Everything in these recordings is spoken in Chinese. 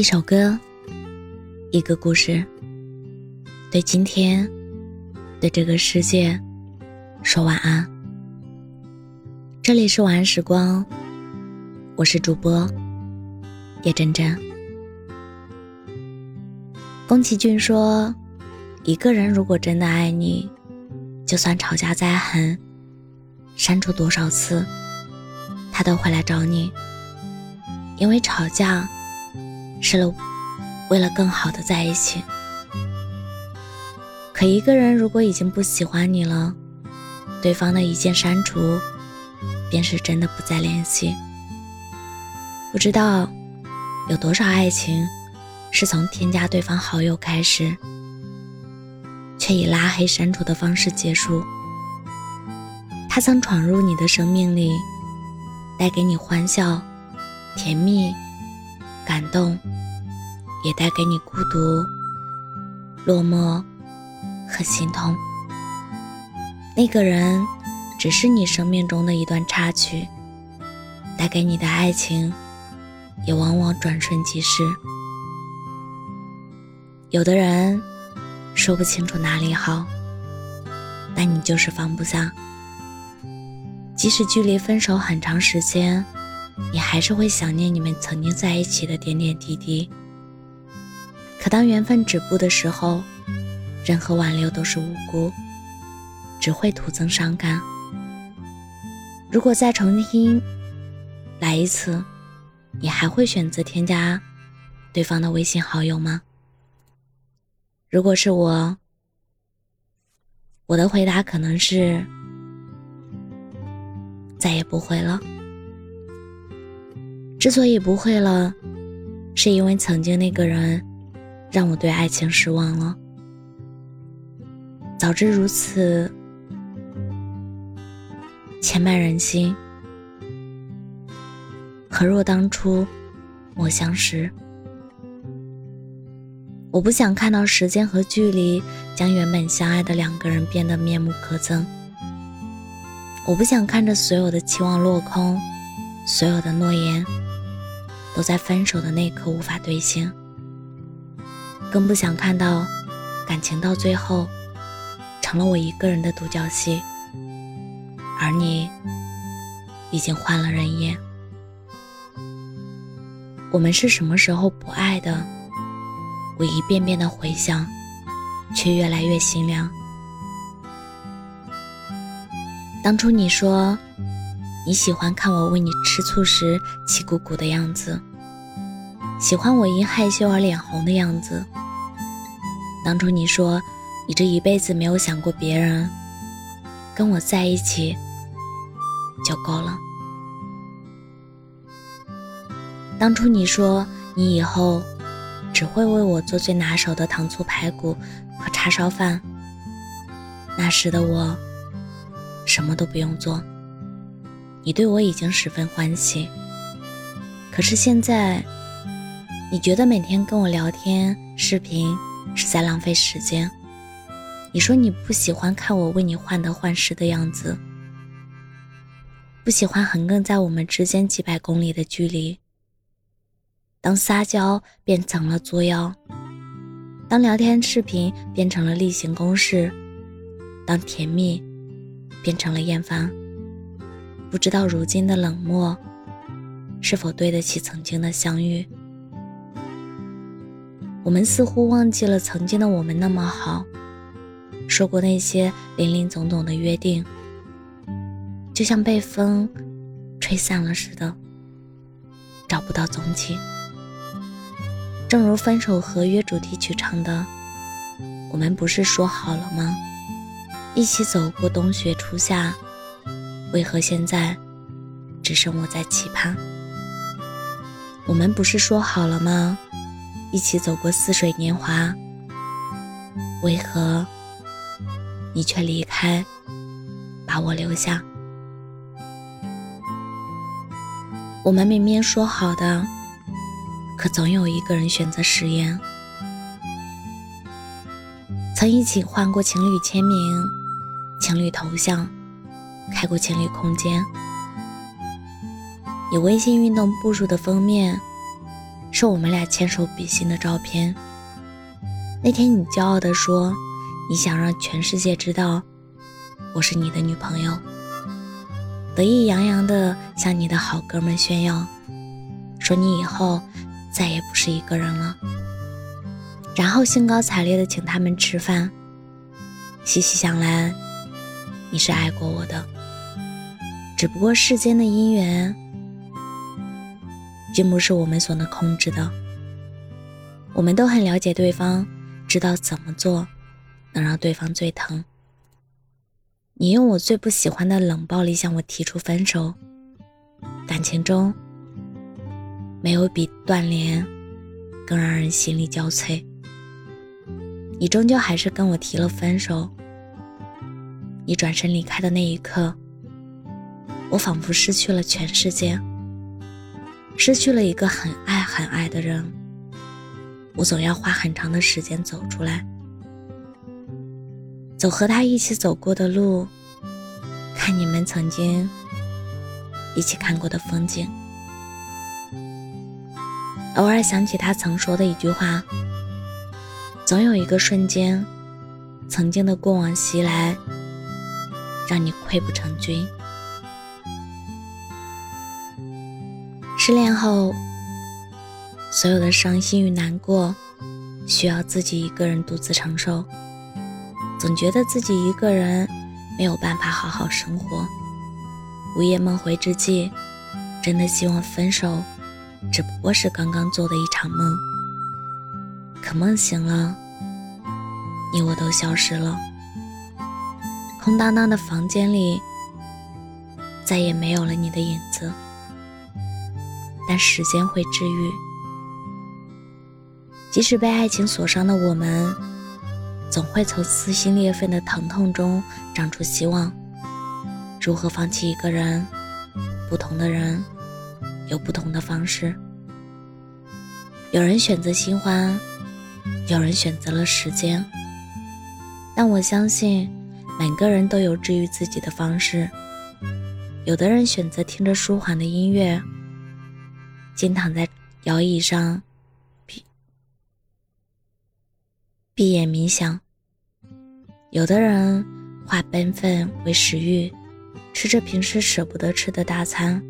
一首歌，一个故事，对今天，对这个世界，说晚安。这里是晚安时光，我是主播叶真真。宫崎骏说：“一个人如果真的爱你，就算吵架再狠，删除多少次，他都会来找你，因为吵架。”是了，为了更好的在一起。可一个人如果已经不喜欢你了，对方的一键删除，便是真的不再联系。不知道有多少爱情是从添加对方好友开始，却以拉黑删除的方式结束。他曾闯入你的生命里，带给你欢笑、甜蜜。感动，也带给你孤独、落寞和心痛。那个人只是你生命中的一段插曲，带给你的爱情也往往转瞬即逝。有的人说不清楚哪里好，但你就是放不下。即使距离分手很长时间。你还是会想念你们曾经在一起的点点滴滴。可当缘分止步的时候，任何挽留都是无辜，只会徒增伤感。如果再重新来一次，你还会选择添加对方的微信好友吗？如果是我，我的回答可能是再也不会了。之所以不会了，是因为曾经那个人让我对爱情失望了。早知如此，千般人心，何若当初莫相识？我不想看到时间和距离将原本相爱的两个人变得面目可憎。我不想看着所有的期望落空，所有的诺言。都在分手的那刻无法兑现，更不想看到感情到最后成了我一个人的独角戏，而你已经换了人演。我们是什么时候不爱的？我一遍遍的回想，却越来越心凉。当初你说。你喜欢看我喂你吃醋时气鼓鼓的样子，喜欢我因害羞而脸红的样子。当初你说你这一辈子没有想过别人，跟我在一起就够了。当初你说你以后只会为我做最拿手的糖醋排骨和叉烧饭，那时的我什么都不用做。你对我已经十分欢喜，可是现在，你觉得每天跟我聊天、视频是在浪费时间。你说你不喜欢看我为你患得患失的样子，不喜欢横亘在我们之间几百公里的距离。当撒娇变成了作妖，当聊天视频变成了例行公事，当甜蜜变成了厌烦。不知道如今的冷漠，是否对得起曾经的相遇？我们似乎忘记了曾经的我们那么好，说过那些林林总总的约定，就像被风吹散了似的，找不到踪迹。正如《分手合约》主题曲唱的：“我们不是说好了吗？一起走过冬雪初夏。”为何现在只剩我在期盼？我们不是说好了吗？一起走过似水年华。为何你却离开，把我留下？我们明明说好的，可总有一个人选择食言。曾一起换过情侣签名、情侣头像。开过情侣空间，以微信运动步数的封面，是我们俩牵手比心的照片。那天你骄傲地说，你想让全世界知道我是你的女朋友，得意洋洋地向你的好哥们炫耀，说你以后再也不是一个人了。然后兴高采烈地请他们吃饭。细细想来，你是爱过我的，只不过世间的姻缘。并不是我们所能控制的。我们都很了解对方，知道怎么做能让对方最疼。你用我最不喜欢的冷暴力向我提出分手，感情中没有比断联更让人心力交瘁。你终究还是跟我提了分手。你转身离开的那一刻，我仿佛失去了全世界。失去了一个很爱很爱的人，我总要花很长的时间走出来，走和他一起走过的路，看你们曾经一起看过的风景，偶尔想起他曾说的一句话：“总有一个瞬间，曾经的过往袭来，让你溃不成军。”失恋后，所有的伤心与难过，需要自己一个人独自承受。总觉得自己一个人没有办法好好生活。午夜梦回之际，真的希望分手只不过是刚刚做的一场梦。可梦醒了，你我都消失了。空荡荡的房间里，再也没有了你的影子。但时间会治愈，即使被爱情所伤的我们，总会从撕心裂肺的疼痛中长出希望。如何放弃一个人？不同的人有不同的方式。有人选择新欢，有人选择了时间。但我相信，每个人都有治愈自己的方式。有的人选择听着舒缓的音乐。静躺在摇椅上，闭闭眼冥想。有的人化悲愤为食欲，吃着平时舍不得吃的大餐；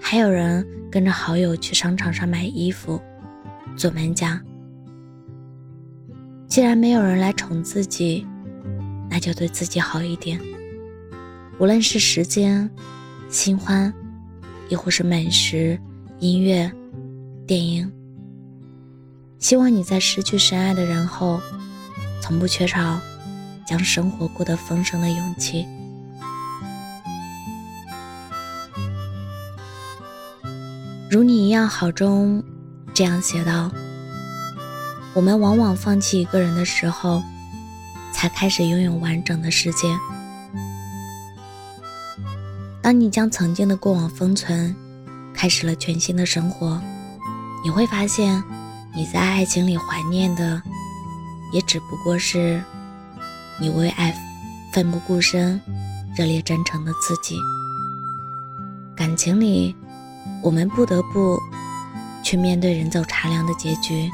还有人跟着好友去商场上买衣服、做美甲。既然没有人来宠自己，那就对自己好一点。无论是时间、新欢，亦或是美食。音乐、电影，希望你在失去深爱的人后，从不缺少将生活过得丰盛的勇气。如你一样好中这样写道：“我们往往放弃一个人的时候，才开始拥有完整的世界。当你将曾经的过往封存。”开始了全新的生活，你会发现，你在爱情里怀念的，也只不过是你为爱奋不顾身、热烈真诚的自己。感情里，我们不得不去面对人走茶凉的结局，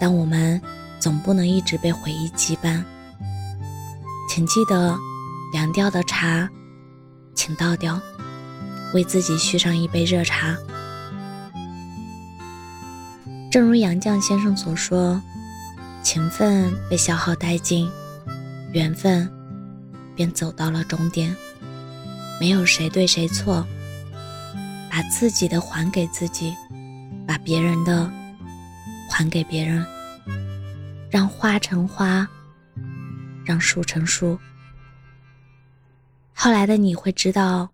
但我们总不能一直被回忆羁绊。请记得，凉掉的茶，请倒掉。为自己续上一杯热茶。正如杨绛先生所说：“情分被消耗殆尽，缘分便走到了终点。没有谁对谁错，把自己的还给自己，把别人的还给别人，让花成花，让树成树。后来的你会知道。”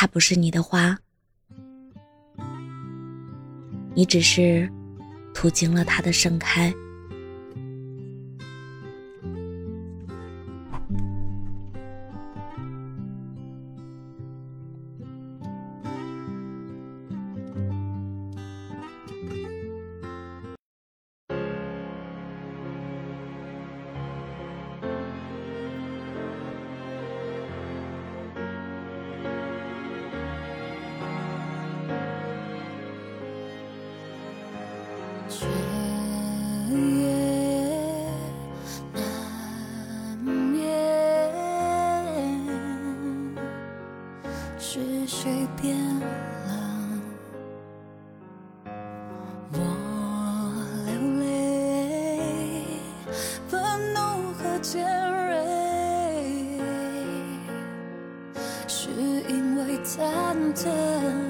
它不是你的花，你只是途经了它的盛开。谁变了我流泪愤怒和尖锐是因为忐忑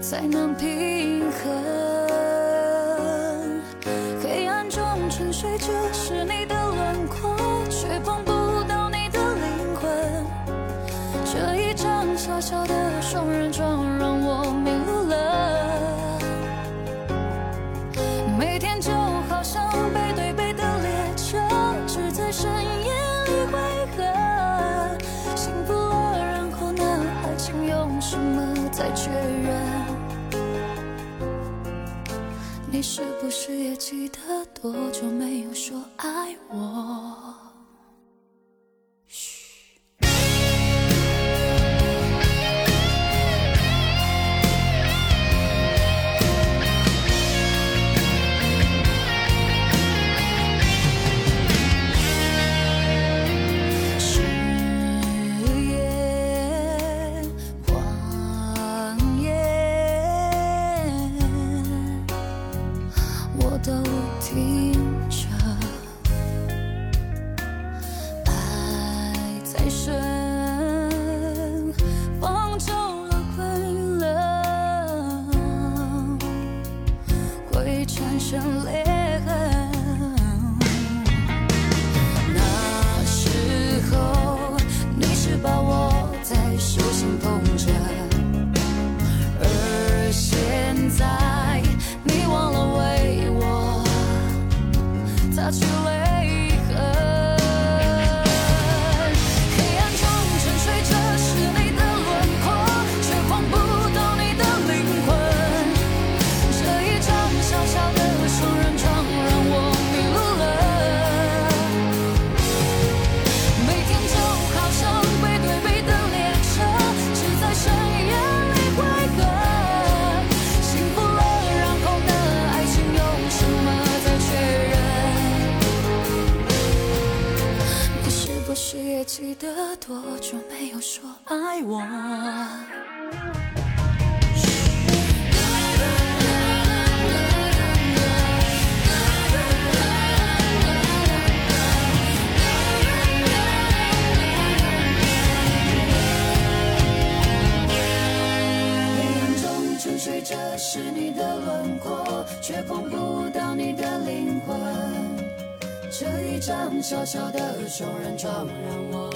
才能平衡。黑暗中沉睡着是你的轮廓，却碰不到你的灵魂。这一张小小的双人床让我迷路了，每天就好像背对背的列车，只在深夜里汇合。幸福了，然后呢？爱情用什么？再确认。你是不是也记得多久没有说爱我？却碰不到你的灵魂。这一张小小的双人床让我